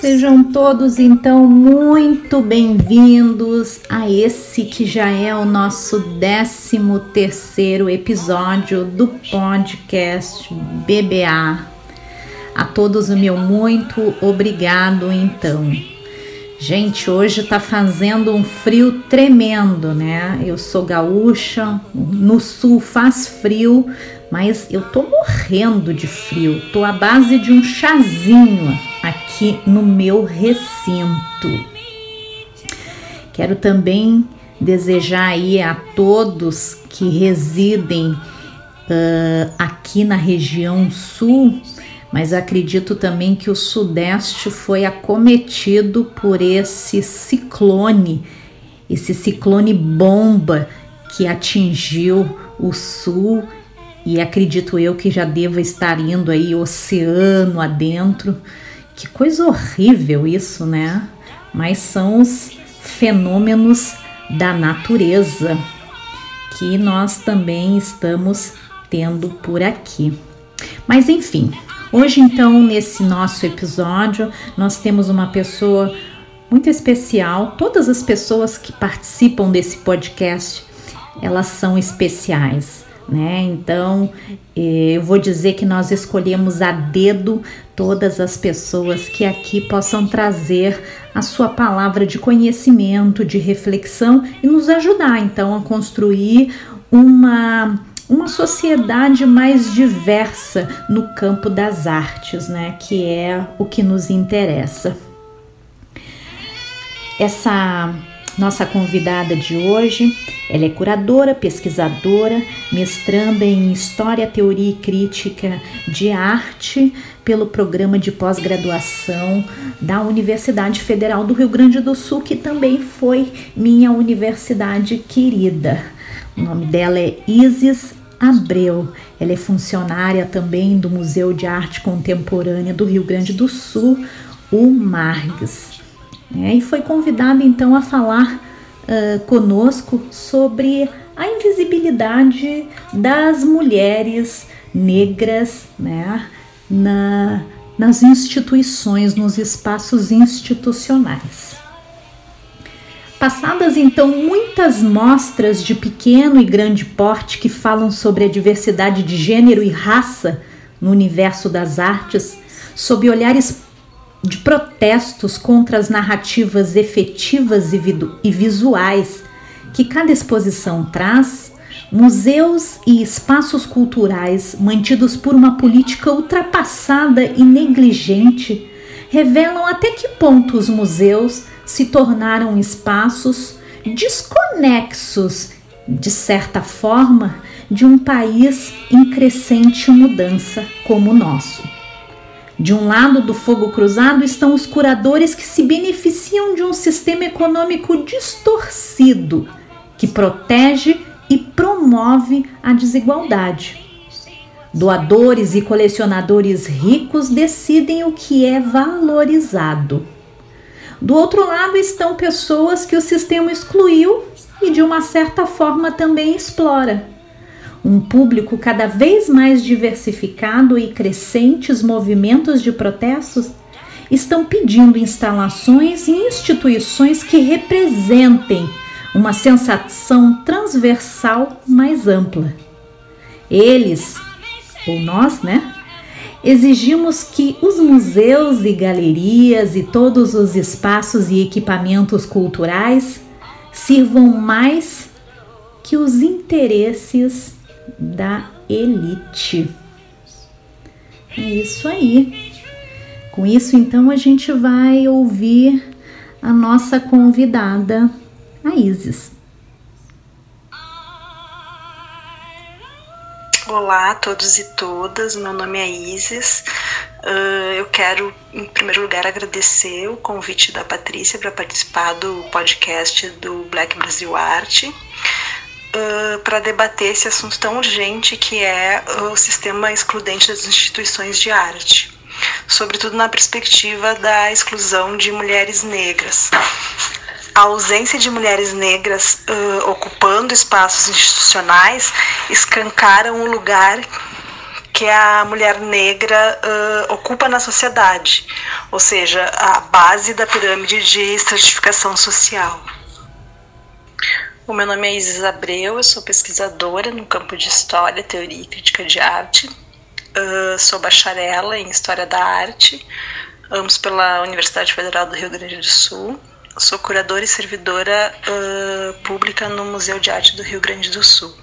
Sejam todos então muito bem-vindos a esse que já é o nosso 13 terceiro episódio do podcast BBA. A todos o meu muito obrigado então. Gente, hoje tá fazendo um frio tremendo, né? Eu sou gaúcha, no sul faz frio, mas eu tô morrendo de frio. Tô à base de um chazinho aqui no meu recinto. Quero também desejar aí a todos que residem ah, aqui na região sul, mas acredito também que o sudeste foi acometido por esse ciclone, esse ciclone bomba que atingiu o sul e acredito eu que já deva estar indo aí oceano adentro. Que coisa horrível isso, né? Mas são os fenômenos da natureza que nós também estamos tendo por aqui. Mas enfim, hoje então nesse nosso episódio nós temos uma pessoa muito especial. Todas as pessoas que participam desse podcast, elas são especiais, né? Então, eh, eu vou dizer que nós escolhemos a dedo todas as pessoas que aqui possam trazer a sua palavra de conhecimento, de reflexão e nos ajudar então a construir uma uma sociedade mais diversa no campo das artes, né, que é o que nos interessa. Essa nossa convidada de hoje, ela é curadora, pesquisadora, mestranda em História, Teoria e Crítica de Arte pelo programa de pós-graduação da Universidade Federal do Rio Grande do Sul, que também foi minha universidade querida. O nome dela é Isis Abreu. Ela é funcionária também do Museu de Arte Contemporânea do Rio Grande do Sul, o Margs né? E foi convidada então a falar uh, conosco sobre a invisibilidade das mulheres negras né? Na, nas instituições, nos espaços institucionais. Passadas então muitas mostras de pequeno e grande porte que falam sobre a diversidade de gênero e raça no universo das artes, sob olhares de protestos contra as narrativas efetivas e, e visuais que cada exposição traz, museus e espaços culturais mantidos por uma política ultrapassada e negligente revelam até que ponto os museus se tornaram espaços desconexos, de certa forma, de um país em crescente mudança como o nosso. De um lado do fogo cruzado estão os curadores que se beneficiam de um sistema econômico distorcido que protege e promove a desigualdade. Doadores e colecionadores ricos decidem o que é valorizado. Do outro lado estão pessoas que o sistema excluiu e, de uma certa forma, também explora um público cada vez mais diversificado e crescentes movimentos de protestos estão pedindo instalações e instituições que representem uma sensação transversal mais ampla. Eles, ou nós, né? Exigimos que os museus e galerias e todos os espaços e equipamentos culturais sirvam mais que os interesses da elite. É isso aí. Com isso, então, a gente vai ouvir a nossa convidada, a Isis. Olá a todos e todas, meu nome é Isis. Uh, eu quero, em primeiro lugar, agradecer o convite da Patrícia para participar do podcast do Black Brasil Arte. Uh, para debater esse assunto tão urgente que é o sistema excludente das instituições de arte, sobretudo na perspectiva da exclusão de mulheres negras a ausência de mulheres negras uh, ocupando espaços institucionais escancaram o lugar que a mulher negra uh, ocupa na sociedade, ou seja, a base da pirâmide de estratificação social. O meu nome é Isis Abreu, eu sou pesquisadora no campo de História, Teoria e Crítica de Arte. Uh, sou bacharela em História da Arte, ambos pela Universidade Federal do Rio Grande do Sul sou curadora e servidora uh, pública no Museu de Arte do Rio Grande do Sul.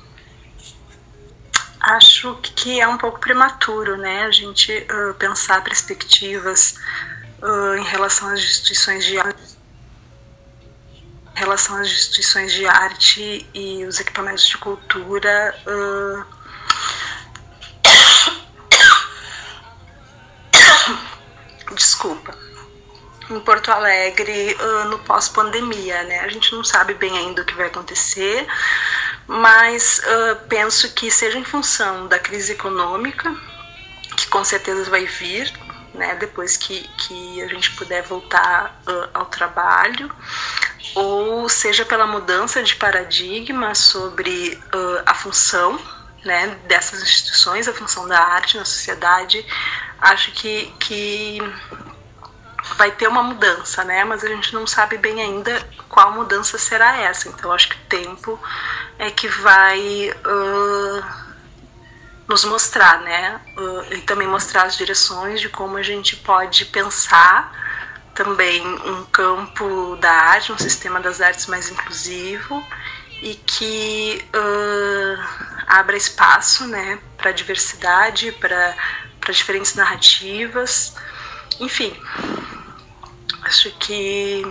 Acho que é um pouco prematuro, né, a gente uh, pensar perspectivas em relação às instituições de arte, relação às instituições de arte e os equipamentos de cultura. Desculpa em Porto Alegre uh, no pós-pandemia, né? A gente não sabe bem ainda o que vai acontecer, mas uh, penso que seja em função da crise econômica, que com certeza vai vir, né? Depois que, que a gente puder voltar uh, ao trabalho, ou seja pela mudança de paradigma sobre a função né, dessas instituições, a função da arte na sociedade, acho que, que vai ter uma mudança, né? Mas a gente não sabe bem ainda qual mudança será essa. Então acho que o tempo é que vai uh, nos mostrar, né? Uh, e também mostrar as direções de como a gente pode pensar também um campo da arte, um sistema das artes mais inclusivo e que uh, abra espaço, né, para diversidade, para diferentes narrativas, enfim, acho que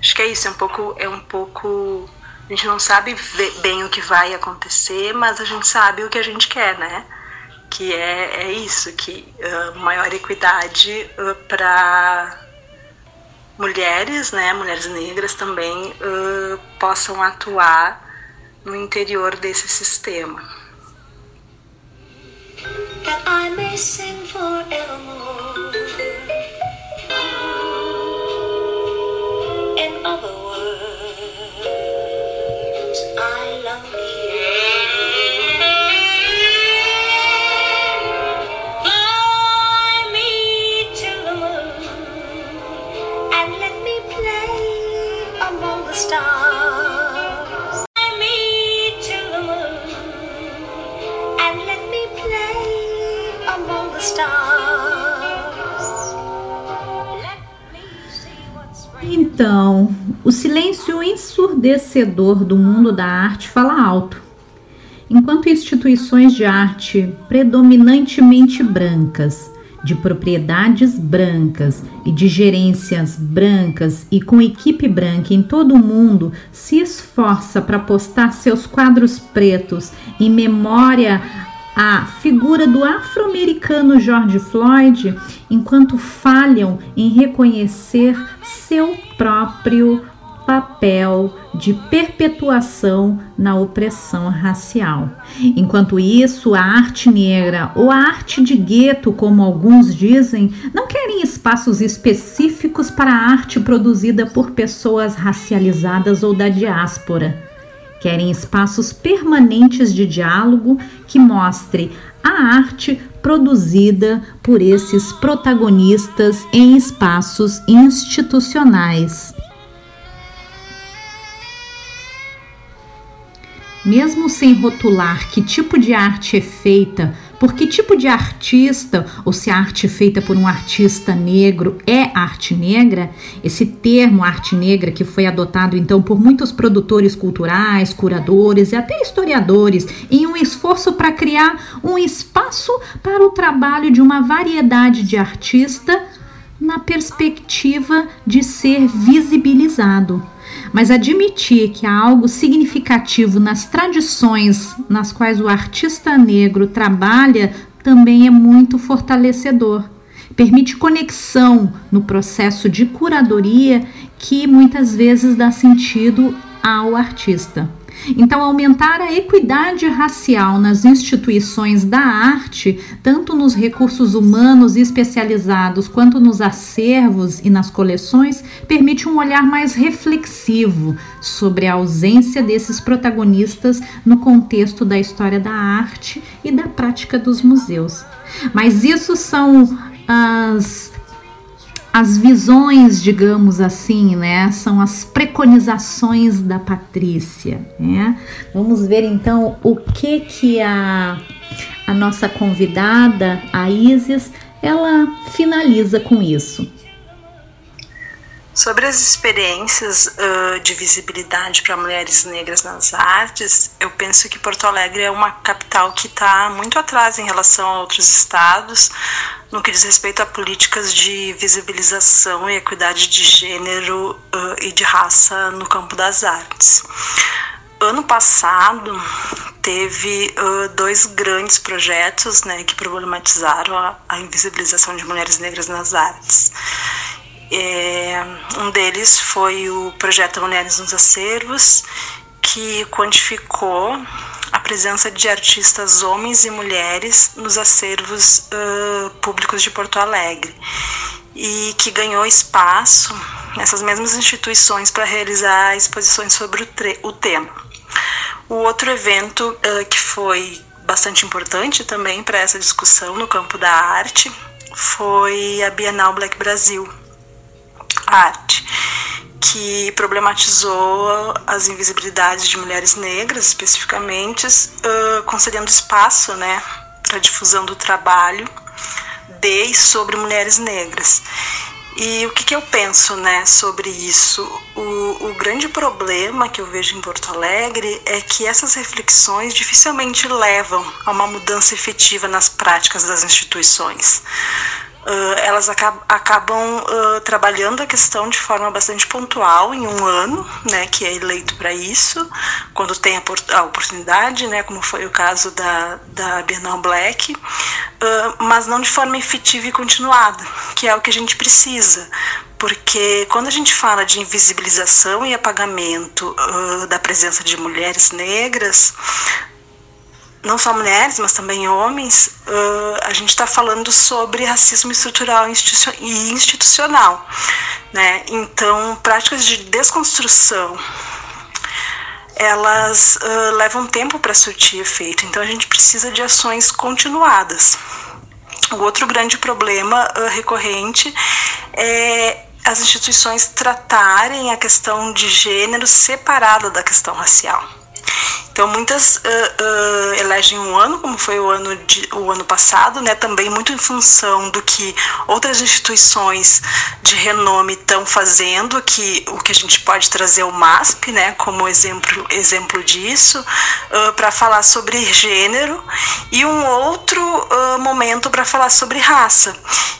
acho que é isso, é um pouco é um pouco a gente não sabe bem o que vai acontecer, mas a gente sabe o que a gente quer, né? Que é, é isso, que uh, maior equidade uh, para mulheres, né, mulheres negras também uh, possam atuar no interior desse sistema. Ensurdecedor do mundo da arte fala alto. Enquanto instituições de arte predominantemente brancas, de propriedades brancas e de gerências brancas e com equipe branca em todo o mundo se esforça para postar seus quadros pretos em memória a figura do afro-americano George Floyd, enquanto falham em reconhecer seu próprio papel de perpetuação na opressão racial. Enquanto isso, a arte negra ou a arte de gueto, como alguns dizem, não querem espaços específicos para a arte produzida por pessoas racializadas ou da diáspora Querem espaços permanentes de diálogo que mostre a arte produzida por esses protagonistas em espaços institucionais. Mesmo sem rotular que tipo de arte é feita por que tipo de artista, ou se a arte feita por um artista negro é arte negra? Esse termo arte negra que foi adotado então por muitos produtores culturais, curadores e até historiadores em um esforço para criar um espaço para o trabalho de uma variedade de artistas na perspectiva de ser visibilizado mas admitir que há algo significativo nas tradições nas quais o artista negro trabalha também é muito fortalecedor. Permite conexão no processo de curadoria que muitas vezes dá sentido ao artista. Então, aumentar a equidade racial nas instituições da arte, tanto nos recursos humanos especializados quanto nos acervos e nas coleções, permite um olhar mais reflexivo sobre a ausência desses protagonistas no contexto da história da arte e da prática dos museus. Mas isso são as as visões, digamos assim, né? São as preconizações da Patrícia, né? Vamos ver então o que que a, a nossa convidada, a Isis, ela finaliza com isso. Sobre as experiências uh, de visibilidade para mulheres negras nas artes, eu penso que Porto Alegre é uma capital que está muito atrás em relação a outros estados no que diz respeito a políticas de visibilização e equidade de gênero uh, e de raça no campo das artes. Ano passado teve uh, dois grandes projetos né, que problematizaram a, a invisibilização de mulheres negras nas artes. É, um deles foi o projeto Mulheres nos Acervos, que quantificou presença de artistas homens e mulheres nos acervos uh, públicos de Porto Alegre e que ganhou espaço nessas mesmas instituições para realizar exposições sobre o, o, tema. O outro evento uh, que foi bastante importante também para essa discussão no campo da arte foi a Bienal Black Brasil, arte, que problematizou as invisibilidades de mulheres negras, especificamente, uh, concedendo espaço né, para a difusão do trabalho de e sobre mulheres negras. E o que, que, eu penso né, sobre isso? O, o, grande problema que eu vejo em Porto Alegre é que essas reflexões dificilmente levam a uma mudança efetiva nas práticas das instituições uh, elas acab acabam uh, trabalhando a questão de forma bastante pontual em um ano, né, que é eleito para isso, quando tem a, a, oportunidade, né, como foi o caso da, da Bienal Black, uh, mas não de forma efetiva e continuada, que é o que a gente precisa, porque quando a gente fala de invisibilização e apagamento uh, da presença de mulheres negras, não só mulheres, mas também homens, uh, a gente está falando sobre racismo estrutural e institucional. Né? Então, práticas de desconstrução elas uh, levam tempo para surtir efeito, então a gente precisa de ações continuadas. O outro grande problema uh, recorrente é as instituições tratarem a questão de gênero separada da questão racial. Então muitas uh, uh, elegem um ano, como foi o ano, de, o ano passado, né, também muito em função do que outras instituições de renome estão fazendo, que o que a gente pode trazer o MASP, né, como exemplo, exemplo disso, uh, para falar sobre gênero, e um outro momento para falar sobre raça.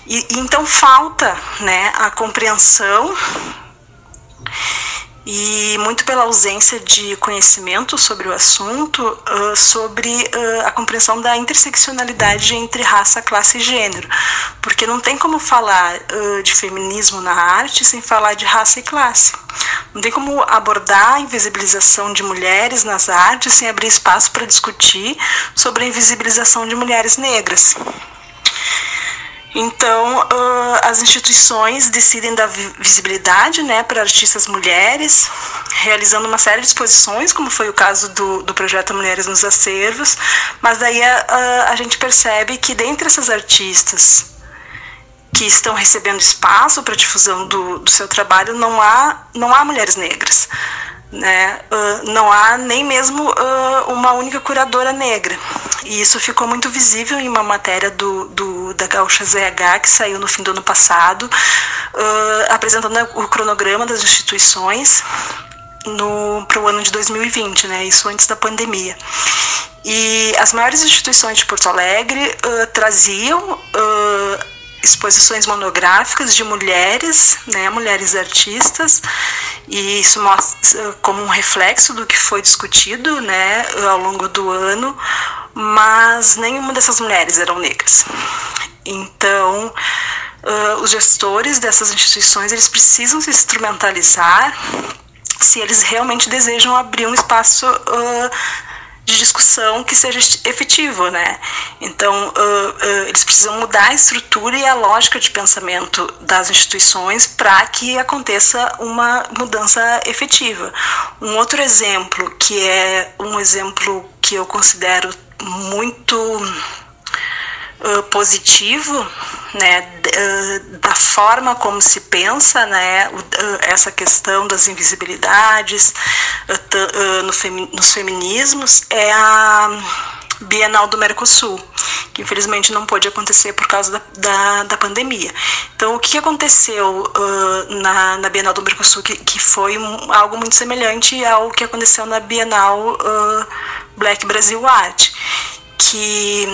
E, então falta né, a compreensão e muito pela ausência de conhecimento sobre o assunto, uh, sobre uh, a compreensão da interseccionalidade entre raça, classe e gênero, porque não tem como falar uh, de feminismo na arte sem falar de raça e classe. Não tem como abordar a invisibilização de mulheres nas artes sem abrir espaço para discutir sobre a invisibilização de mulheres negras. Então, uh, as instituições decidem dar visibilidade né, para artistas mulheres, realizando uma série de exposições, como foi o caso do, do projeto Mulheres nos Acervos, mas daí uh, a gente percebe que dentre essas artistas que estão recebendo espaço para difusão do, do seu trabalho, não há, não há mulheres negras né? Uh, não há nem mesmo uh, uma única curadora negra. E isso ficou muito visível em uma matéria do, do da Gaúcha ZH, que saiu no fim do ano passado, uh, apresentando o cronograma das instituições para o ano de 2020, né? isso antes da pandemia. E as maiores instituições de Porto Alegre traziam exposições monográficas de mulheres, né, mulheres artistas, e isso mostra como um reflexo do que foi discutido, né, ao longo do ano, mas nenhuma dessas mulheres eram negras. Então, uh, os gestores dessas instituições eles precisam se instrumentalizar se eles realmente desejam abrir um espaço uh, de discussão que seja efetivo, né? Então, uh, uh, eles precisam mudar a estrutura e a lógica de pensamento das instituições para que aconteça uma mudança efetiva. Um outro exemplo, que é um exemplo que eu considero muito uh, positivo, né, uh, da forma como se pensa, né, uh, essa questão das invisibilidades no femi nos feminismos é a Bienal do Mercosul, que infelizmente não pôde acontecer por causa da, da, da pandemia. Então, o que aconteceu uh, na, na Bienal do Mercosul, que, que foi um, algo muito semelhante ao que aconteceu na Bienal uh, Black Brasil Art, que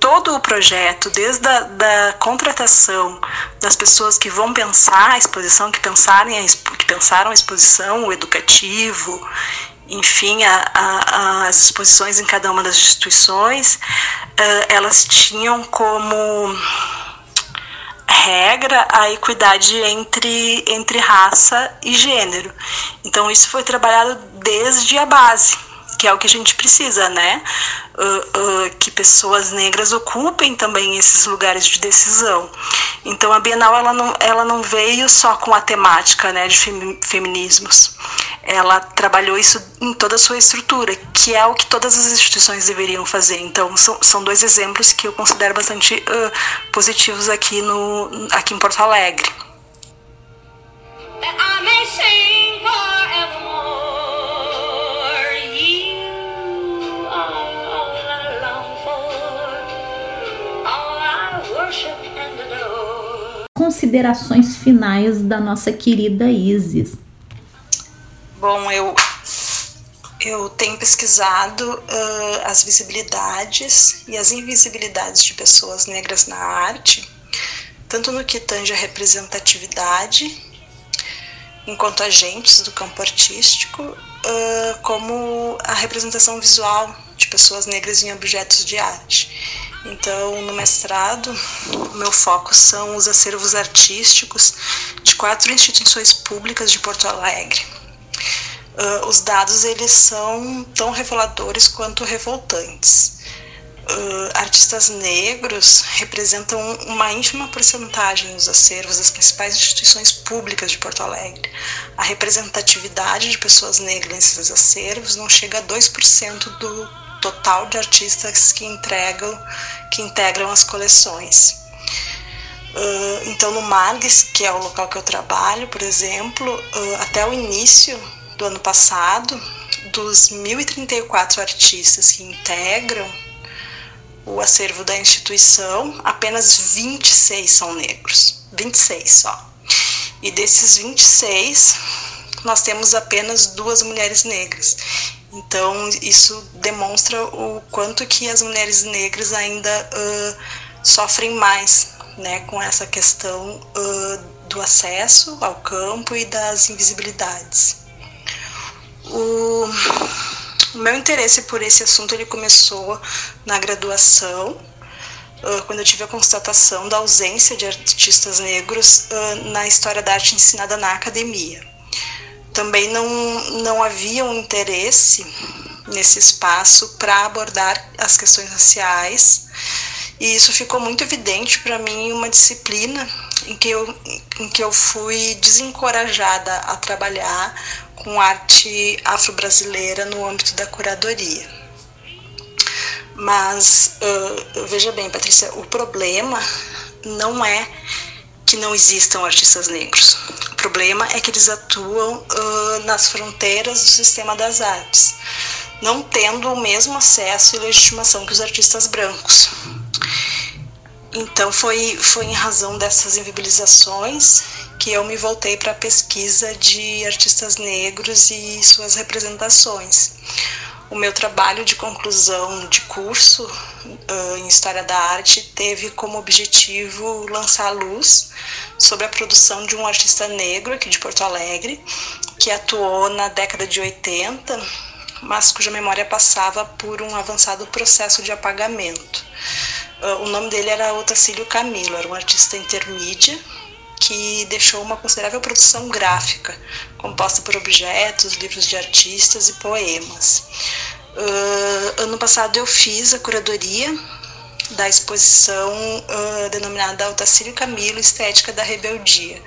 todo o projeto, desde a da contratação das pessoas que vão pensar a exposição, que, pensarem a, que pensaram a exposição, o educativo, enfim, a, a, as exposições em cada uma das instituições, uh, elas tinham como regra a equidade entre, entre raça e gênero. Então, isso foi trabalhado desde a base que é o que a gente precisa, né? Uh, uh, que pessoas negras ocupem também esses lugares de decisão. Então a Bienal ela não, ela não veio só com a temática né, de feminismos. Ela trabalhou isso em toda a sua estrutura, que é o que todas as instituições deveriam fazer. Então são, são dois exemplos que eu considero bastante uh, positivos aqui, no, aqui em Porto Alegre. I may sing considerações finais da nossa querida Isis. Bom, eu eu tenho pesquisado uh, as visibilidades e as invisibilidades de pessoas negras na arte, tanto no que tange a representatividade enquanto agentes do campo artístico, uh, como a representação visual de pessoas negras em objetos de arte. Então, no mestrado, o meu foco são os acervos artísticos de quatro instituições públicas de Porto Alegre. Uh, os dados eles são tão reveladores quanto revoltantes. Uh, artistas negros representam uma ínfima porcentagem dos acervos das principais instituições públicas de Porto Alegre. A representatividade de pessoas negras nesses acervos não chega a 2% do total de artistas que entregam, que integram as coleções. Uh, então, no Margues, que é o local que eu trabalho, por exemplo, uh, até o início do ano passado, dos 1.034 artistas que integram o acervo da instituição, apenas 26 são negros. 26 só. E desses 26, nós temos apenas duas mulheres negras. Então isso demonstra o quanto que as mulheres negras ainda uh, sofrem mais, né, com essa questão uh, do acesso ao campo e das invisibilidades. O, o meu interesse por esse assunto ele começou na graduação, uh, quando eu tive a constatação da ausência de artistas negros na história da arte ensinada na academia também não, não havia um interesse nesse espaço para abordar as questões raciais. E isso ficou muito evidente para mim em uma disciplina em que, eu, em que eu fui desencorajada a trabalhar com arte afro-brasileira no âmbito da curadoria. Mas uh, veja bem, Patrícia, o problema não é que não existam artistas negros. O problema é que eles atuam uh, nas fronteiras do sistema das artes, não tendo o mesmo acesso e legitimação que os artistas brancos. Então foi, foi em razão dessas invisibilizações que eu me voltei para a pesquisa de artistas negros e suas representações. O meu trabalho de conclusão de curso uh, em História da Arte teve como objetivo lançar luz sobre a produção de um artista negro aqui de Porto Alegre, que atuou na década de 80, mas cuja memória passava por um avançado processo de apagamento. Uh, o nome dele era Otacílio Camilo, era um artista intermídia que deixou uma considerável produção gráfica, composta por objetos, livros de artistas e poemas. Uh, ano passado eu fiz a curadoria da exposição uh, denominada Altacílio Camilo Estética da Rebeldia,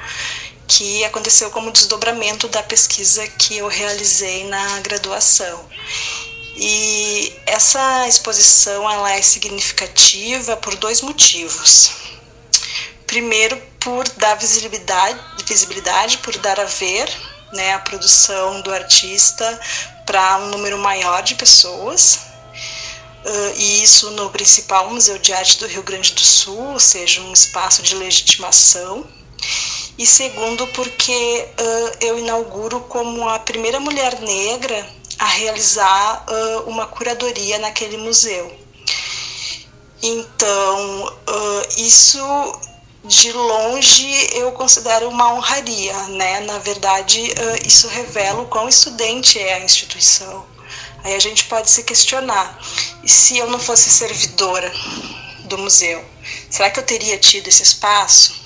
que aconteceu como desdobramento da pesquisa que eu realizei na graduação. E essa exposição ela é significativa por dois motivos. Primeiro, por dar visibilidade, visibilidade por dar a ver né, a produção do artista para um número maior de pessoas. Uh, e isso no principal Museu de Arte do Rio Grande do Sul, ou seja, um espaço de legitimação. E segundo, porque uh, eu inauguro como a primeira mulher negra a realizar uh, uma curadoria naquele museu. Então, isso de longe eu considero uma honraria, né? Na verdade, isso revela o quão estudante é a instituição. Aí a gente pode se questionar: e se eu não fosse servidora do museu, será que eu teria tido esse espaço?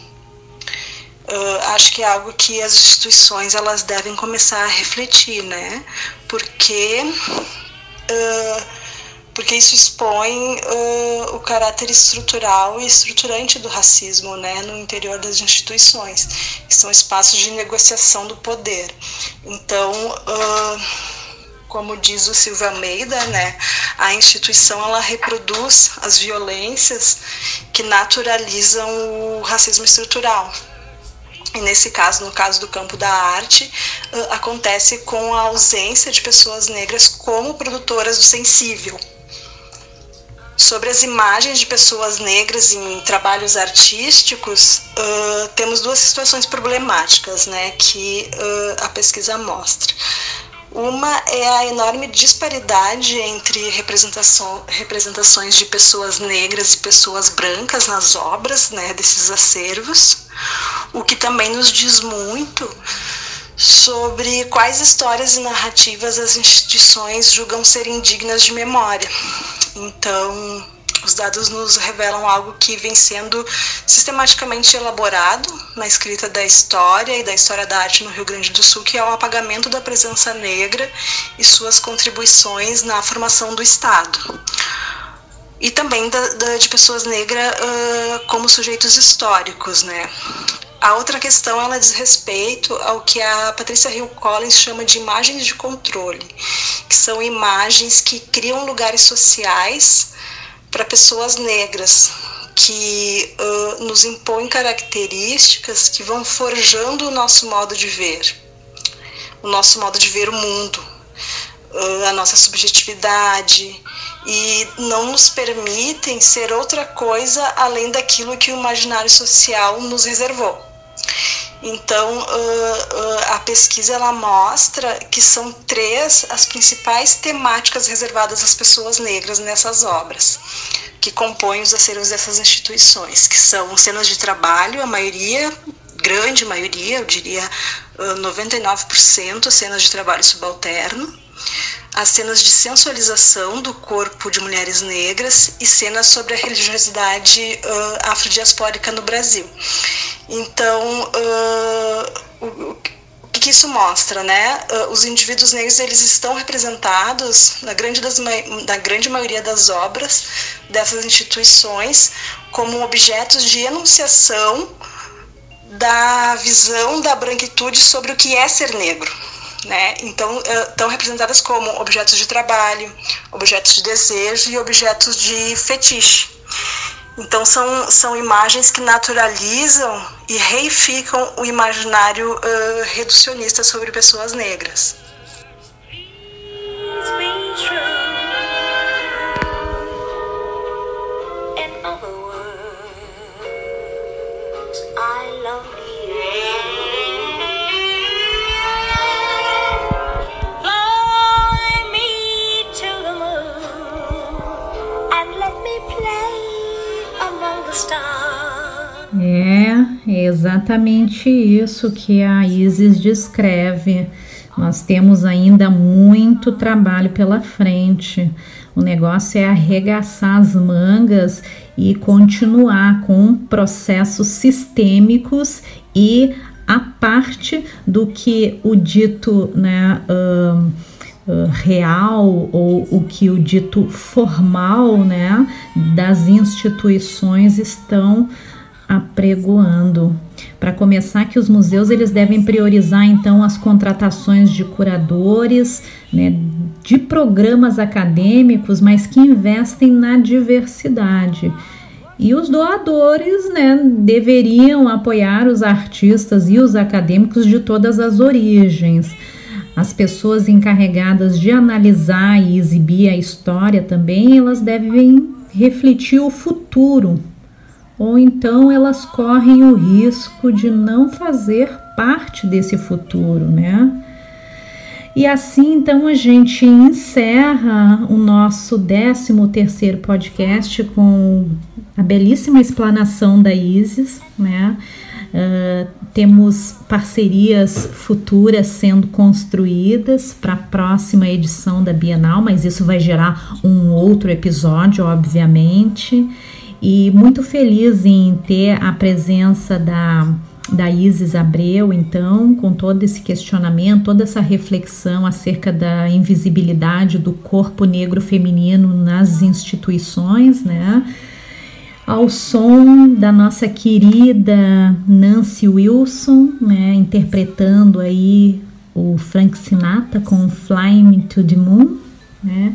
Uh, acho que é algo que as instituições elas devem começar a refletir, né? Porque uh, porque isso expõe uh, o caráter estrutural e estruturante do racismo né, no interior das instituições, que são espaços de negociação do poder. Então, uh, como diz o Silvio Almeida, né, a instituição ela reproduz as violências que naturalizam o racismo estrutural. E nesse caso, no caso do campo da arte, acontece com a ausência de pessoas negras como produtoras do sensível Sobre as imagens de pessoas negras em trabalhos artísticos, uh, temos duas situações problemáticas né, que uh, a pesquisa mostra. Uma é a enorme disparidade entre representações de pessoas negras e pessoas brancas nas obras né, desses acervos, o que também nos diz muito sobre quais histórias e narrativas as instituições julgam serem dignas de memória. Então, os dados nos revelam algo que vem sendo sistematicamente elaborado na escrita da história e da história da arte no Rio Grande do Sul, que é o apagamento da presença negra e suas contribuições na formação do Estado. E também da, da, de pessoas negras uh, como sujeitos históricos, né? A outra questão ela diz respeito ao que a Patrícia Hill Collins chama de imagens de controle, que são imagens que criam lugares sociais para pessoas negras, que uh, nos impõem características que vão forjando o nosso modo de ver, o nosso modo de ver o mundo, uh, a nossa subjetividade, e não nos permitem ser outra coisa além daquilo que o imaginário social nos reservou. Então, uh, uh, a pesquisa ela mostra que são três as principais temáticas reservadas às pessoas negras nessas obras, que compõem os acervos dessas instituições, que são cenas de trabalho, a maioria, grande maioria, eu diria uh, 99% cenas de trabalho subalterno, as cenas de sensualização do corpo de mulheres negras e cenas sobre a religiosidade uh, afrodiaspórica no Brasil. Então, uh, o, o, que isso mostra, né? Uh, os indivíduos negros eles estão representados na grande, das, na grande maioria das obras dessas instituições como objetos de enunciação da visão da branquitude sobre o que é ser negro. Né? Então, estão representadas como objetos de trabalho, objetos de desejo e objetos de fetiche. Então são, são imagens que naturalizam e reificam o imaginário uh, reducionista sobre pessoas negras. É exatamente isso que a Isis descreve. Nós temos ainda muito trabalho pela frente. O negócio é arregaçar as mangas e continuar com processos sistêmicos e a parte do que o dito né, uh, uh, real ou o que o dito formal né, das instituições estão apregoando. Para começar, que os museus eles devem priorizar então as contratações de curadores, né, de programas acadêmicos, mas que investem na diversidade. E os doadores né, deveriam apoiar os artistas e os acadêmicos de todas as origens. As pessoas encarregadas de analisar e exibir a história também, elas devem refletir o futuro ou então elas correm o risco de não fazer parte desse futuro, né? E assim então a gente encerra o nosso 13 terceiro podcast com a belíssima explanação da Isis, né? Uh, temos parcerias futuras sendo construídas para a próxima edição da Bienal, mas isso vai gerar um outro episódio, obviamente e muito feliz em ter a presença da, da Isis Abreu, então, com todo esse questionamento, toda essa reflexão acerca da invisibilidade do corpo negro feminino nas instituições, né? Ao som da nossa querida Nancy Wilson, né, interpretando aí o Frank Sinatra com Flying to the Moon, né?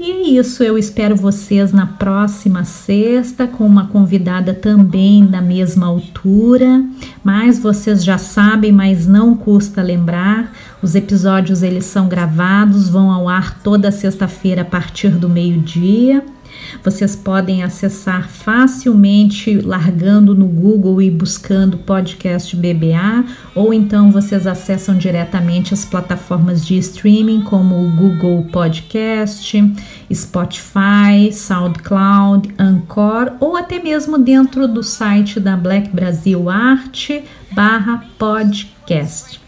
E é isso, eu espero vocês na próxima sexta com uma convidada também da mesma altura, mas vocês já sabem, mas não custa lembrar, os episódios eles são gravados, vão ao ar toda sexta-feira a partir do meio-dia. Vocês podem acessar facilmente largando no Google e buscando podcast BBA, ou então vocês acessam diretamente as plataformas de streaming como o Google Podcast, Spotify, SoundCloud, Anchor ou até mesmo dentro do site da Black Brasil Arte barra podcast.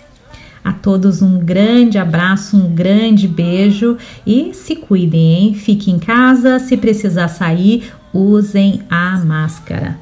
A todos um grande abraço, um grande beijo e se cuidem, hein? Fiquem em casa, se precisar sair, usem a máscara.